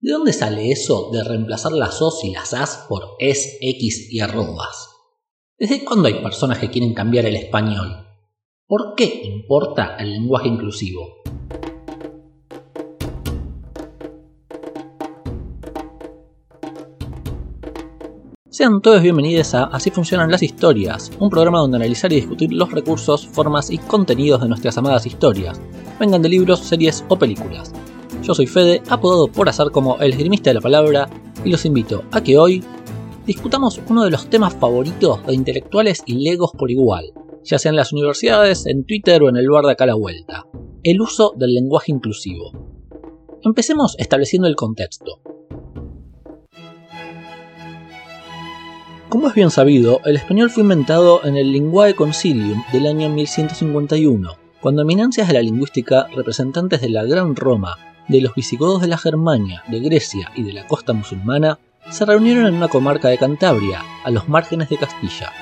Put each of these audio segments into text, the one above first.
¿De dónde sale eso de reemplazar las os y las as por es, x y arrobas? ¿Desde cuándo hay personas que quieren cambiar el español? ¿Por qué importa el lenguaje inclusivo? Sean todos bienvenidos a Así funcionan las historias, un programa donde analizar y discutir los recursos, formas y contenidos de nuestras amadas historias, vengan de libros, series o películas. Yo soy Fede, apodado por azar como el esgrimista de la palabra, y los invito a que hoy discutamos uno de los temas favoritos de intelectuales y legos por igual, ya sea en las universidades, en Twitter o en el lugar de acá a la vuelta, el uso del lenguaje inclusivo. Empecemos estableciendo el contexto. Como es bien sabido, el español fue inventado en el Linguae Concilium del año 1151, cuando eminencias de la lingüística, representantes de la Gran Roma, de los visigodos de la Germania, de Grecia y de la costa musulmana se reunieron en una comarca de Cantabria, a los márgenes de Castilla.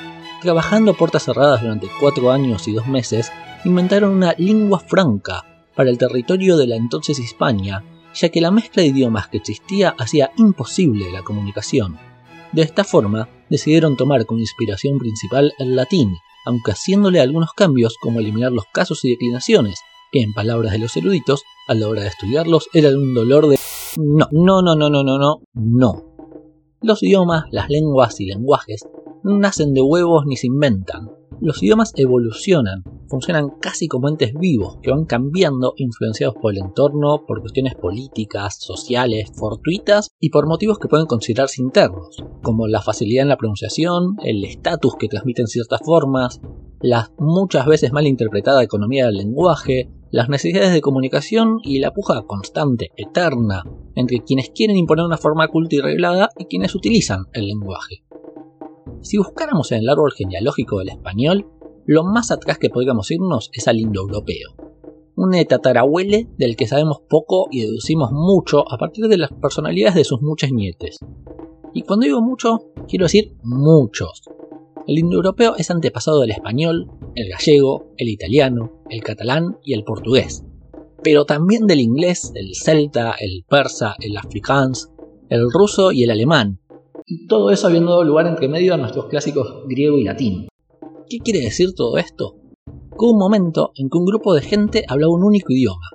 Trabajando puertas cerradas durante cuatro años y dos meses, inventaron una lengua franca para el territorio de la entonces Hispania, ya que la mezcla de idiomas que existía hacía imposible la comunicación. De esta forma, decidieron tomar como inspiración principal el latín, aunque haciéndole algunos cambios como eliminar los casos y declinaciones, que en palabras de los eruditos, a la hora de estudiarlos eran un dolor de... No, no, no, no, no, no, no, no. Los idiomas, las lenguas y lenguajes no nacen de huevos ni se inventan. Los idiomas evolucionan, funcionan casi como entes vivos que van cambiando influenciados por el entorno, por cuestiones políticas, sociales, fortuitas y por motivos que pueden considerarse internos, como la facilidad en la pronunciación, el estatus que transmiten ciertas formas, la muchas veces mal interpretada economía del lenguaje, las necesidades de comunicación y la puja constante, eterna, entre quienes quieren imponer una forma culta y reglada y quienes utilizan el lenguaje. Si buscáramos en el árbol genealógico del español, lo más atrás que podríamos irnos es al indoeuropeo, un tatarabuele del que sabemos poco y deducimos mucho a partir de las personalidades de sus muchas nietes. Y cuando digo mucho, quiero decir muchos, el indoeuropeo es antepasado del español, el gallego, el italiano, el catalán y el portugués, pero también del inglés, el celta, el persa, el afrikaans, el ruso y el alemán, y todo eso habiendo dado lugar entre medio a nuestros clásicos griego y latín. ¿Qué quiere decir todo esto? Que un momento en que un grupo de gente hablaba un único idioma,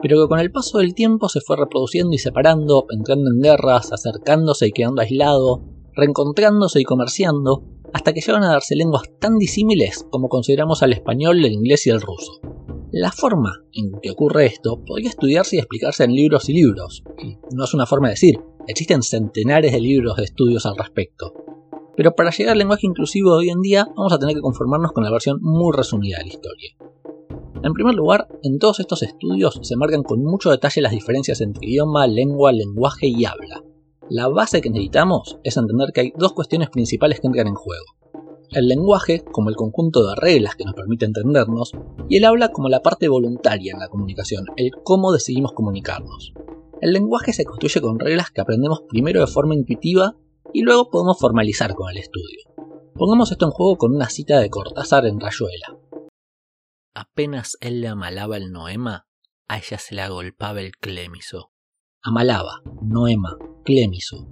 pero que con el paso del tiempo se fue reproduciendo y separando, entrando en guerras, acercándose y quedando aislado, reencontrándose y comerciando, hasta que llegan a darse lenguas tan disímiles como consideramos al español, el inglés y el ruso. La forma en que ocurre esto podría estudiarse y explicarse en libros y libros, y no es una forma de decir, existen centenares de libros de estudios al respecto. Pero para llegar al lenguaje inclusivo de hoy en día vamos a tener que conformarnos con la versión muy resumida de la historia. En primer lugar, en todos estos estudios se marcan con mucho detalle las diferencias entre idioma, lengua, lenguaje y habla, la base que necesitamos es entender que hay dos cuestiones principales que entran en juego. El lenguaje como el conjunto de reglas que nos permite entendernos y el habla como la parte voluntaria en la comunicación, el cómo decidimos comunicarnos. El lenguaje se construye con reglas que aprendemos primero de forma intuitiva y luego podemos formalizar con el estudio. Pongamos esto en juego con una cita de Cortázar en Rayuela. Apenas él le amalaba el noema, a ella se le agolpaba el clémiso. Amalaba, noema, clemiso.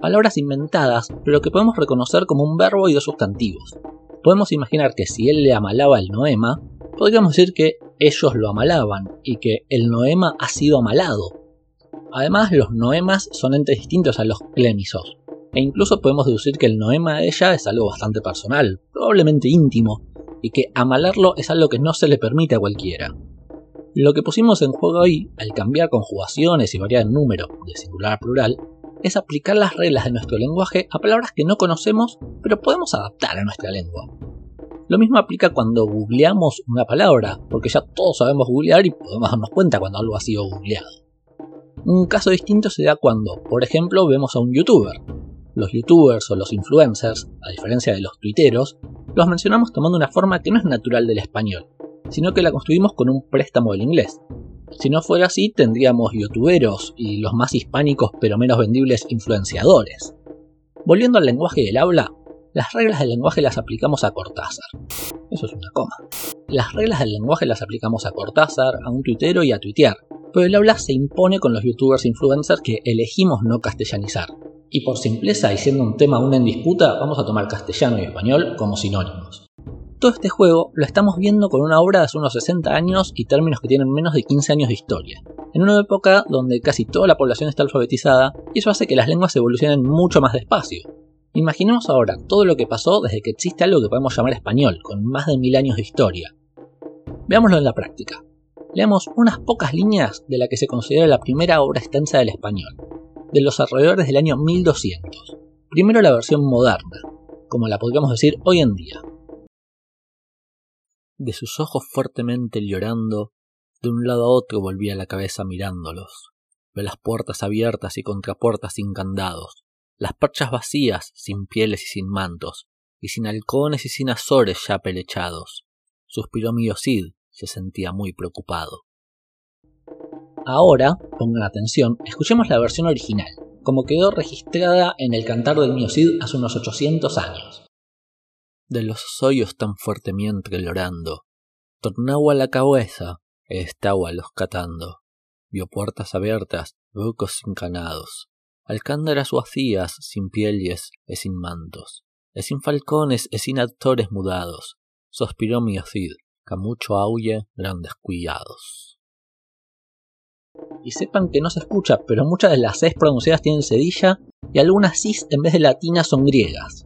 Palabras inventadas, pero que podemos reconocer como un verbo y dos sustantivos. Podemos imaginar que si él le amalaba el noema, podríamos decir que ellos lo amalaban y que el noema ha sido amalado. Además, los noemas son entes distintos a los clemisos, e incluso podemos deducir que el noema de ella es algo bastante personal, probablemente íntimo, y que amalarlo es algo que no se le permite a cualquiera. Lo que pusimos en juego ahí, al cambiar conjugaciones y variar el número de singular a plural, es aplicar las reglas de nuestro lenguaje a palabras que no conocemos, pero podemos adaptar a nuestra lengua. Lo mismo aplica cuando googleamos una palabra, porque ya todos sabemos googlear y podemos darnos cuenta cuando algo ha sido googleado. Un caso distinto se da cuando, por ejemplo, vemos a un youtuber. Los youtubers o los influencers, a diferencia de los tuiteros, los mencionamos tomando una forma que no es natural del español, sino que la construimos con un préstamo del inglés. Si no fuera así, tendríamos youtuberos y los más hispánicos pero menos vendibles influenciadores. Volviendo al lenguaje del habla, las reglas del lenguaje las aplicamos a Cortázar. Eso es una coma. las reglas del lenguaje las aplicamos a Cortázar, a un tuitero y a tuitear, pero el habla se impone con los youtubers influencers que elegimos no castellanizar. Y por simpleza y siendo un tema aún en disputa, vamos a tomar castellano y español como sinónimos. Todo este juego lo estamos viendo con una obra de hace unos 60 años y términos que tienen menos de 15 años de historia, en una época donde casi toda la población está alfabetizada y eso hace que las lenguas evolucionen mucho más despacio. Imaginemos ahora todo lo que pasó desde que existe algo que podemos llamar español, con más de mil años de historia. Veámoslo en la práctica. Leamos unas pocas líneas de la que se considera la primera obra extensa del español, de los alrededores del año 1200. Primero la versión moderna, como la podríamos decir hoy en día. De sus ojos fuertemente llorando, de un lado a otro volvía la cabeza mirándolos. Ve las puertas abiertas y contrapuertas sin candados, las perchas vacías, sin pieles y sin mantos, y sin halcones y sin azores ya pelechados. Suspiró mi Cid, se sentía muy preocupado. Ahora, pongan atención, escuchemos la versión original, como quedó registrada en el cantar del Cid hace unos 800 años. De los hoyos tan fuertemente llorando, tornaba la cabeza, estaba los catando. Vio puertas abiertas, bucos encanados, alcándaras vacías, sin pieles e sin mantos, e sin falcones e sin actores mudados, sospiró mi Cid, mucho aulle grandes cuidados. Y sepan que no se escucha, pero muchas de las Cs pronunciadas tienen cedilla y algunas Cis en vez de latinas son griegas.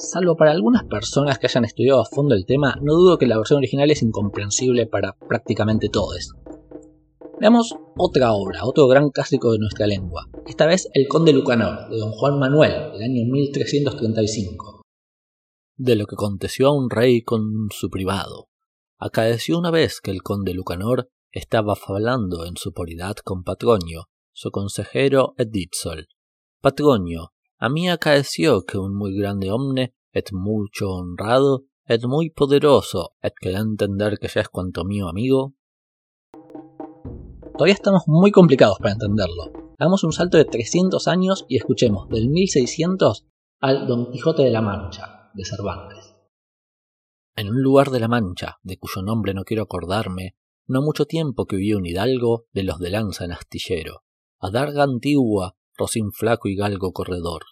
Salvo para algunas personas que hayan estudiado a fondo el tema, no dudo que la versión original es incomprensible para prácticamente todos. Veamos otra obra, otro gran clásico de nuestra lengua, esta vez El Conde Lucanor, de don Juan Manuel, del año 1335. De lo que aconteció a un rey con su privado. Acaeció una vez que el conde Lucanor estaba hablando en su poridad con Patronio, su consejero Editzol. Patronio, a mí acaeció que un muy grande hombre, et mucho honrado, et muy poderoso, et que da entender que ya es cuanto mío amigo. Todavía estamos muy complicados para entenderlo. Hagamos un salto de 300 años y escuchemos del 1600 al Don Quijote de la Mancha, de Cervantes. En un lugar de la Mancha, de cuyo nombre no quiero acordarme, no mucho tiempo que vivió un hidalgo de los de lanza en astillero, adarga antigua, rocín flaco y galgo corredor,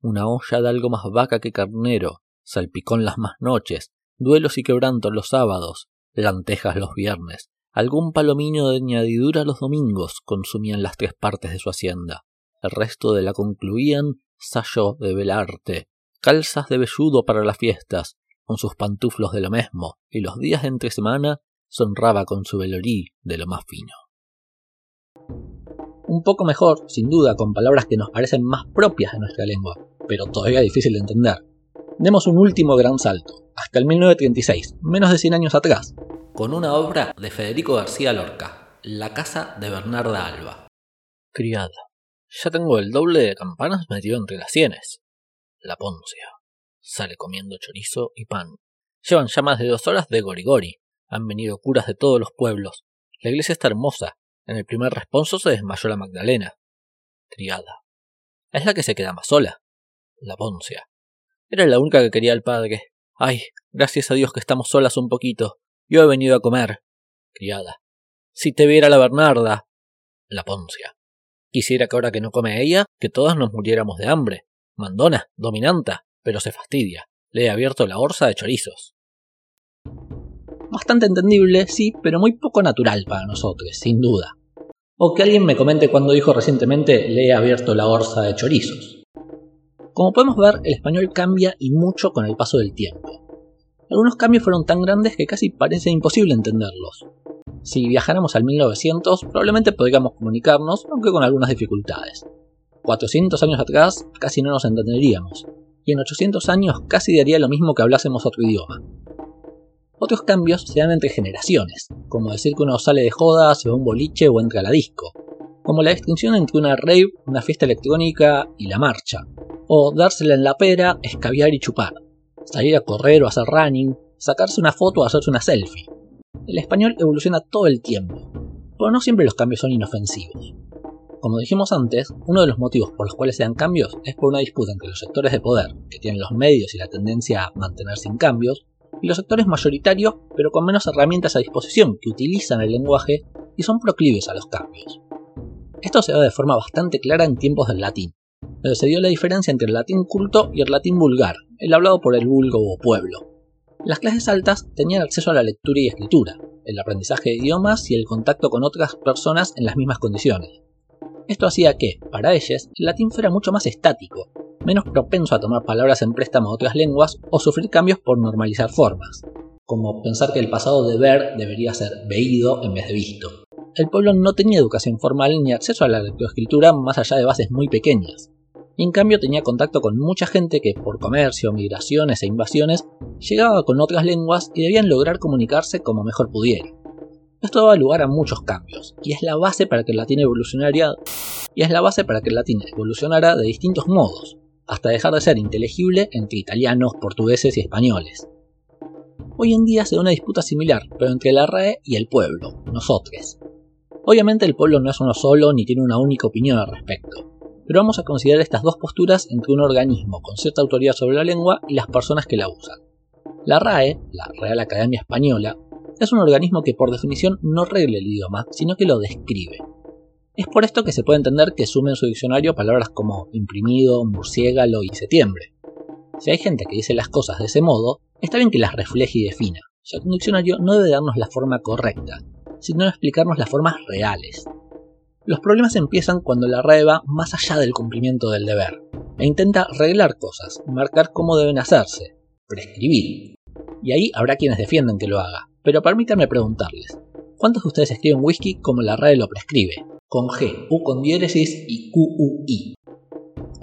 una olla de algo más vaca que carnero, salpicón las más noches, duelos y quebrantos los sábados, lantejas los viernes, algún palomino de añadidura los domingos consumían las tres partes de su hacienda, el resto de la concluían sayo de velarte, calzas de velludo para las fiestas, con sus pantuflos de lo mismo, y los días de entre semana sonraba con su velorí de lo más fino un poco mejor, sin duda, con palabras que nos parecen más propias de nuestra lengua, pero todavía difícil de entender. Demos un último gran salto, hasta el 1936, menos de 100 años atrás. Con una obra de Federico García Lorca, La casa de Bernarda Alba. Criada, ya tengo el doble de campanas metido entre las sienes. La Poncia. Sale comiendo chorizo y pan. Llevan ya más de dos horas de gorigori. Han venido curas de todos los pueblos. La iglesia está hermosa, en el primer responso se desmayó la Magdalena. Triada. Es la que se queda más sola. La Poncia. Era la única que quería el padre. Ay, gracias a Dios que estamos solas un poquito. Yo he venido a comer. Criada. Si te viera la Bernarda. La Poncia. Quisiera que ahora que no come ella, que todas nos muriéramos de hambre. Mandona, dominanta, pero se fastidia. Le he abierto la orza de chorizos. Bastante entendible, sí, pero muy poco natural para nosotros, sin duda. O que alguien me comente cuando dijo recientemente le he abierto la orza de chorizos. Como podemos ver, el español cambia y mucho con el paso del tiempo. Algunos cambios fueron tan grandes que casi parece imposible entenderlos. Si viajáramos al 1900, probablemente podríamos comunicarnos, aunque con algunas dificultades. 400 años atrás casi no nos entenderíamos, y en 800 años casi daría lo mismo que hablásemos otro idioma. Otros cambios se dan entre generaciones, como decir que uno sale de joda, se va a un boliche o entra a la disco, como la distinción entre una rave, una fiesta electrónica y la marcha, o dársela en la pera, escabiar y chupar, salir a correr o hacer running, sacarse una foto o hacerse una selfie. El español evoluciona todo el tiempo, pero no siempre los cambios son inofensivos. Como dijimos antes, uno de los motivos por los cuales se dan cambios es por una disputa entre los sectores de poder, que tienen los medios y la tendencia a mantener sin cambios, y los sectores mayoritarios, pero con menos herramientas a disposición, que utilizan el lenguaje y son proclives a los cambios. Esto se ve de forma bastante clara en tiempos del latín, donde se dio la diferencia entre el latín culto y el latín vulgar, el hablado por el vulgo o pueblo. Las clases altas tenían acceso a la lectura y escritura, el aprendizaje de idiomas y el contacto con otras personas en las mismas condiciones. Esto hacía que, para ellos, el latín fuera mucho más estático, menos propenso a tomar palabras en préstamo de otras lenguas o sufrir cambios por normalizar formas, como pensar que el pasado de ver debería ser veído en vez de visto. El pueblo no tenía educación formal ni acceso a la lectoescritura más allá de bases muy pequeñas, y en cambio tenía contacto con mucha gente que por comercio, migraciones e invasiones llegaba con otras lenguas y debían lograr comunicarse como mejor pudieran. Esto daba lugar a muchos cambios, y es la base para que el latín y es la base para que el latín evolucionara de distintos modos, hasta dejar de ser inteligible entre italianos, portugueses y españoles. Hoy en día se da una disputa similar, pero entre la RAE y el pueblo, nosotros. Obviamente el pueblo no es uno solo ni tiene una única opinión al respecto, pero vamos a considerar estas dos posturas entre un organismo con cierta autoridad sobre la lengua y las personas que la usan. La RAE, la Real Academia Española, es un organismo que por definición no regla el idioma, sino que lo describe. Es por esto que se puede entender que sume en su diccionario palabras como imprimido, murciégalo y septiembre. Si hay gente que dice las cosas de ese modo, está bien que las refleje y defina, ya que un diccionario no debe darnos la forma correcta, sino explicarnos las formas reales. Los problemas empiezan cuando la RAE va más allá del cumplimiento del deber, e intenta arreglar cosas, marcar cómo deben hacerse, prescribir. Y ahí habrá quienes defienden que lo haga, pero permítanme preguntarles, ¿cuántos de ustedes escriben whisky como la RAE lo prescribe? Con G, U con diéresis y QUI.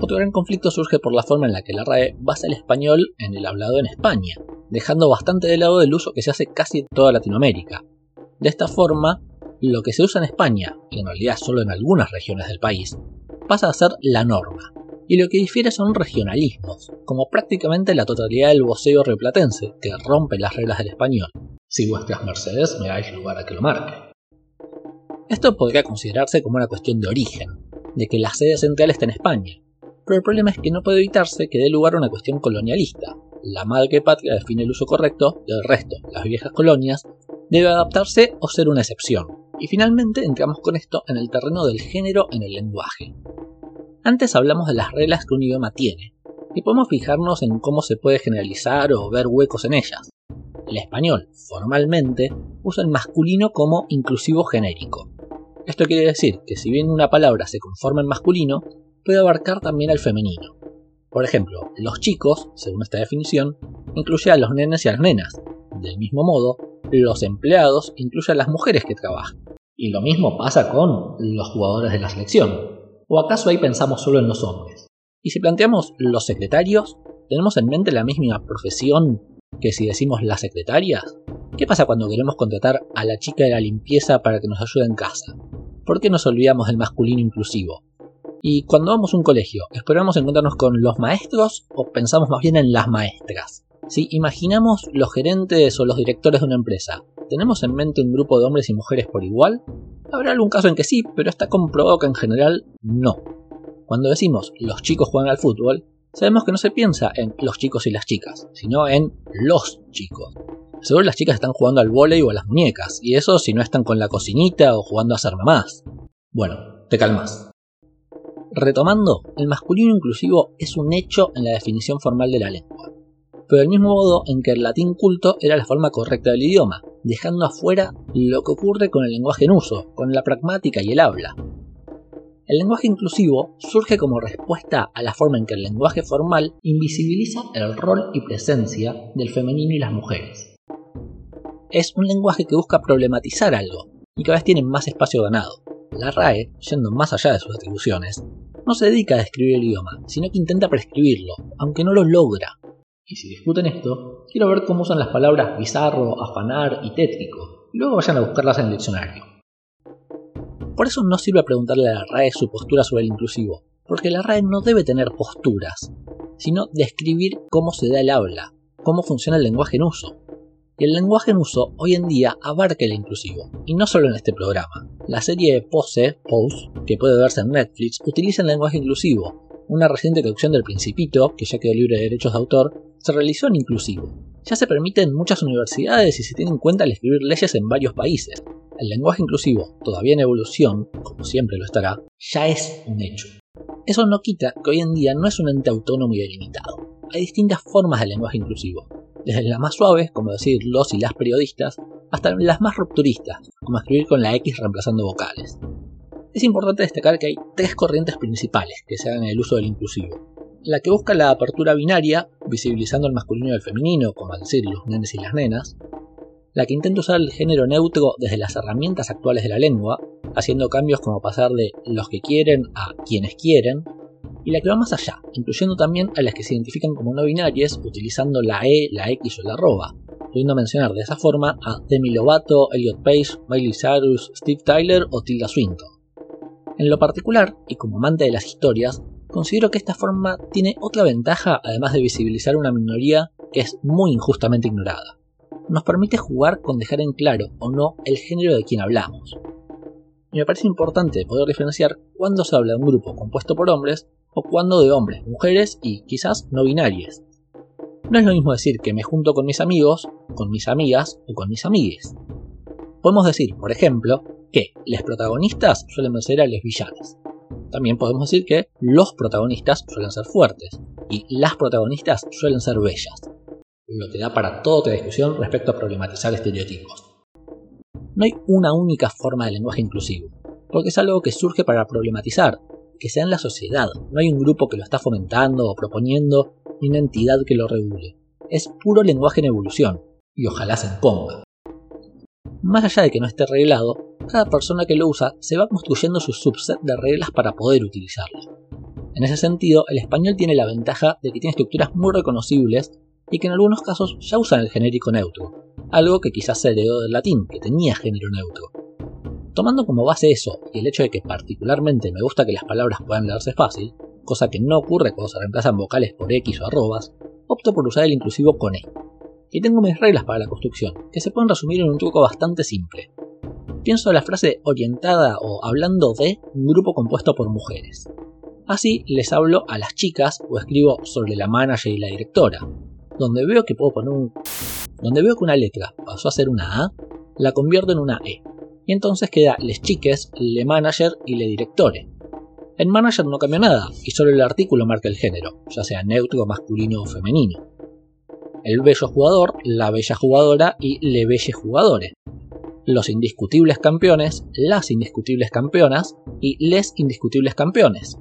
Otro gran conflicto surge por la forma en la que la RAE basa el español en el hablado en España, dejando bastante de lado el uso que se hace casi en toda Latinoamérica. De esta forma, lo que se usa en España, y en realidad solo en algunas regiones del país, pasa a ser la norma, y lo que difiere son regionalismos, como prácticamente la totalidad del voceo replatense, que rompe las reglas del español. Si vuestras mercedes me dais lugar a que lo marque. Esto podría considerarse como una cuestión de origen, de que la sede central está en España, pero el problema es que no puede evitarse que dé lugar a una cuestión colonialista. La madre patria define el uso correcto el resto, las viejas colonias, debe adaptarse o ser una excepción. Y finalmente entramos con esto en el terreno del género en el lenguaje. Antes hablamos de las reglas que un idioma tiene, y podemos fijarnos en cómo se puede generalizar o ver huecos en ellas. El español, formalmente, usa el masculino como inclusivo genérico. Esto quiere decir que si bien una palabra se conforma en masculino, puede abarcar también al femenino. Por ejemplo, los chicos, según esta definición, incluye a los nenes y a las nenas. Del mismo modo, los empleados incluye a las mujeres que trabajan. Y lo mismo pasa con los jugadores de la selección. ¿O acaso ahí pensamos solo en los hombres? Y si planteamos los secretarios, ¿tenemos en mente la misma profesión que si decimos las secretarias? ¿Qué pasa cuando queremos contratar a la chica de la limpieza para que nos ayude en casa? ¿Por qué nos olvidamos del masculino inclusivo? Y cuando vamos a un colegio, ¿esperamos encontrarnos con los maestros o pensamos más bien en las maestras? Si imaginamos los gerentes o los directores de una empresa, ¿tenemos en mente un grupo de hombres y mujeres por igual? Habrá algún caso en que sí, pero está comprobado que en general no. Cuando decimos los chicos juegan al fútbol, sabemos que no se piensa en los chicos y las chicas, sino en los chicos. Seguro las chicas están jugando al vóley o a las muñecas, y eso si no están con la cocinita o jugando a ser mamás. Bueno, te calmas. Retomando, el masculino inclusivo es un hecho en la definición formal de la lengua, pero del mismo modo en que el latín culto era la forma correcta del idioma, dejando afuera lo que ocurre con el lenguaje en uso, con la pragmática y el habla. El lenguaje inclusivo surge como respuesta a la forma en que el lenguaje formal invisibiliza el rol y presencia del femenino y las mujeres. Es un lenguaje que busca problematizar algo y cada vez tiene más espacio ganado. La RAE, yendo más allá de sus atribuciones, no se dedica a describir el idioma, sino que intenta prescribirlo, aunque no lo logra. Y si discuten esto, quiero ver cómo usan las palabras bizarro, afanar y tétrico, y luego vayan a buscarlas en el diccionario. Por eso no sirve preguntarle a la RAE su postura sobre el inclusivo, porque la RAE no debe tener posturas, sino describir cómo se da el habla, cómo funciona el lenguaje en uso. Y el lenguaje en uso hoy en día abarca el inclusivo, y no solo en este programa. La serie Pose, Pose, que puede verse en Netflix, utiliza el lenguaje inclusivo. Una reciente traducción del Principito, que ya quedó libre de derechos de autor, se realizó en inclusivo. Ya se permite en muchas universidades y se tiene en cuenta al escribir leyes en varios países. El lenguaje inclusivo, todavía en evolución, como siempre lo estará, ya es un hecho. Eso no quita que hoy en día no es un ente autónomo y delimitado. Hay distintas formas de lenguaje inclusivo, desde las más suaves, como decir los y las periodistas, hasta las más rupturistas, como escribir con la X reemplazando vocales. Es importante destacar que hay tres corrientes principales que se dan en el uso del inclusivo. La que busca la apertura binaria, visibilizando el masculino y el femenino, como decir los nenes y las nenas. La que intenta usar el género neutro desde las herramientas actuales de la lengua, haciendo cambios como pasar de los que quieren a quienes quieren, y la que va más allá, incluyendo también a las que se identifican como no binarias utilizando la E, la X o la arroba, pudiendo mencionar de esa forma a Demi Lovato, Elliot Page, Miley Cyrus, Steve Tyler o Tilda Swinton. En lo particular, y como amante de las historias, considero que esta forma tiene otra ventaja además de visibilizar una minoría que es muy injustamente ignorada. Nos permite jugar con dejar en claro o no el género de quien hablamos. Me parece importante poder diferenciar cuándo se habla de un grupo compuesto por hombres o cuando de hombres, mujeres y quizás no binarias. No es lo mismo decir que me junto con mis amigos, con mis amigas o con mis amigues. Podemos decir, por ejemplo, que los protagonistas suelen ser a los villanos. También podemos decir que los protagonistas suelen ser fuertes y las protagonistas suelen ser bellas, lo que da para toda otra discusión respecto a problematizar estereotipos. No hay una única forma de lenguaje inclusivo, porque es algo que surge para problematizar que sea en la sociedad. No hay un grupo que lo está fomentando o proponiendo, ni una entidad que lo regule. Es puro lenguaje en evolución, y ojalá se imponga. Más allá de que no esté arreglado, cada persona que lo usa se va construyendo su subset de reglas para poder utilizarlo. En ese sentido, el español tiene la ventaja de que tiene estructuras muy reconocibles y que en algunos casos ya usan el genérico neutro, algo que quizás se heredó del latín, que tenía género neutro. Tomando como base eso y el hecho de que particularmente me gusta que las palabras puedan leerse fácil, cosa que no ocurre cuando se reemplazan vocales por X o arrobas, opto por usar el inclusivo con E. Y tengo mis reglas para la construcción, que se pueden resumir en un truco bastante simple. Pienso en la frase orientada o hablando de un grupo compuesto por mujeres. Así les hablo a las chicas o escribo sobre la manager y la directora. Donde veo que puedo poner un... Donde veo que una letra pasó a ser una A, la convierto en una E y entonces queda les chiques, le manager y le directore. En manager no cambia nada y solo el artículo marca el género, ya sea neutro, masculino o femenino. El bello jugador, la bella jugadora y le belle jugadores. Los indiscutibles campeones, las indiscutibles campeonas y les indiscutibles campeones.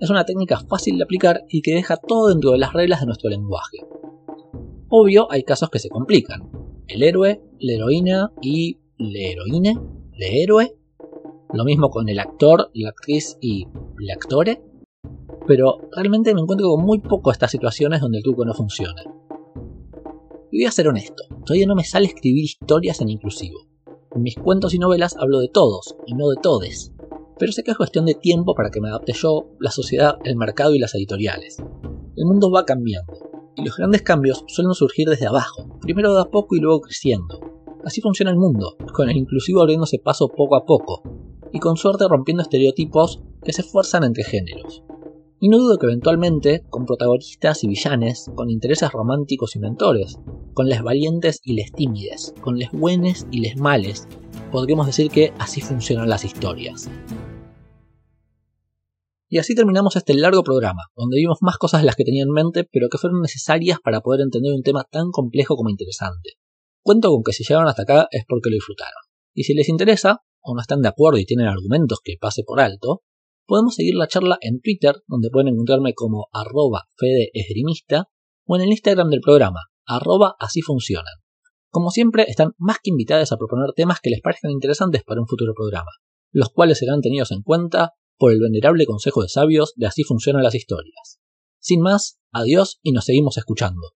Es una técnica fácil de aplicar y que deja todo dentro de las reglas de nuestro lenguaje. Obvio, hay casos que se complican. El héroe, la heroína y le heroína, le héroe. Lo mismo con el actor, la actriz y el actore. Pero realmente me encuentro con muy poco estas situaciones donde el truco no funciona. Y voy a ser honesto, todavía no me sale escribir historias en inclusivo. En mis cuentos y novelas hablo de todos y no de todes. Pero sé que es cuestión de tiempo para que me adapte yo, la sociedad, el mercado y las editoriales. El mundo va cambiando, y los grandes cambios suelen surgir desde abajo, primero de a poco y luego creciendo. Así funciona el mundo, con el inclusivo abriéndose paso poco a poco, y con suerte rompiendo estereotipos que se esfuerzan entre géneros. Y no dudo que eventualmente, con protagonistas y villanes, con intereses románticos y mentores, con les valientes y les tímides, con les buenos y les males, podríamos decir que así funcionan las historias. Y así terminamos este largo programa, donde vimos más cosas de las que tenía en mente, pero que fueron necesarias para poder entender un tema tan complejo como interesante. Cuento con que si llegaron hasta acá es porque lo disfrutaron. Y si les interesa, o no están de acuerdo y tienen argumentos que pase por alto, podemos seguir la charla en Twitter, donde pueden encontrarme como arroba fedeesgrimista, o en el Instagram del programa, arroba así funcionan. Como siempre, están más que invitadas a proponer temas que les parezcan interesantes para un futuro programa, los cuales serán tenidos en cuenta por el venerable consejo de sabios de así funcionan las historias. Sin más, adiós y nos seguimos escuchando.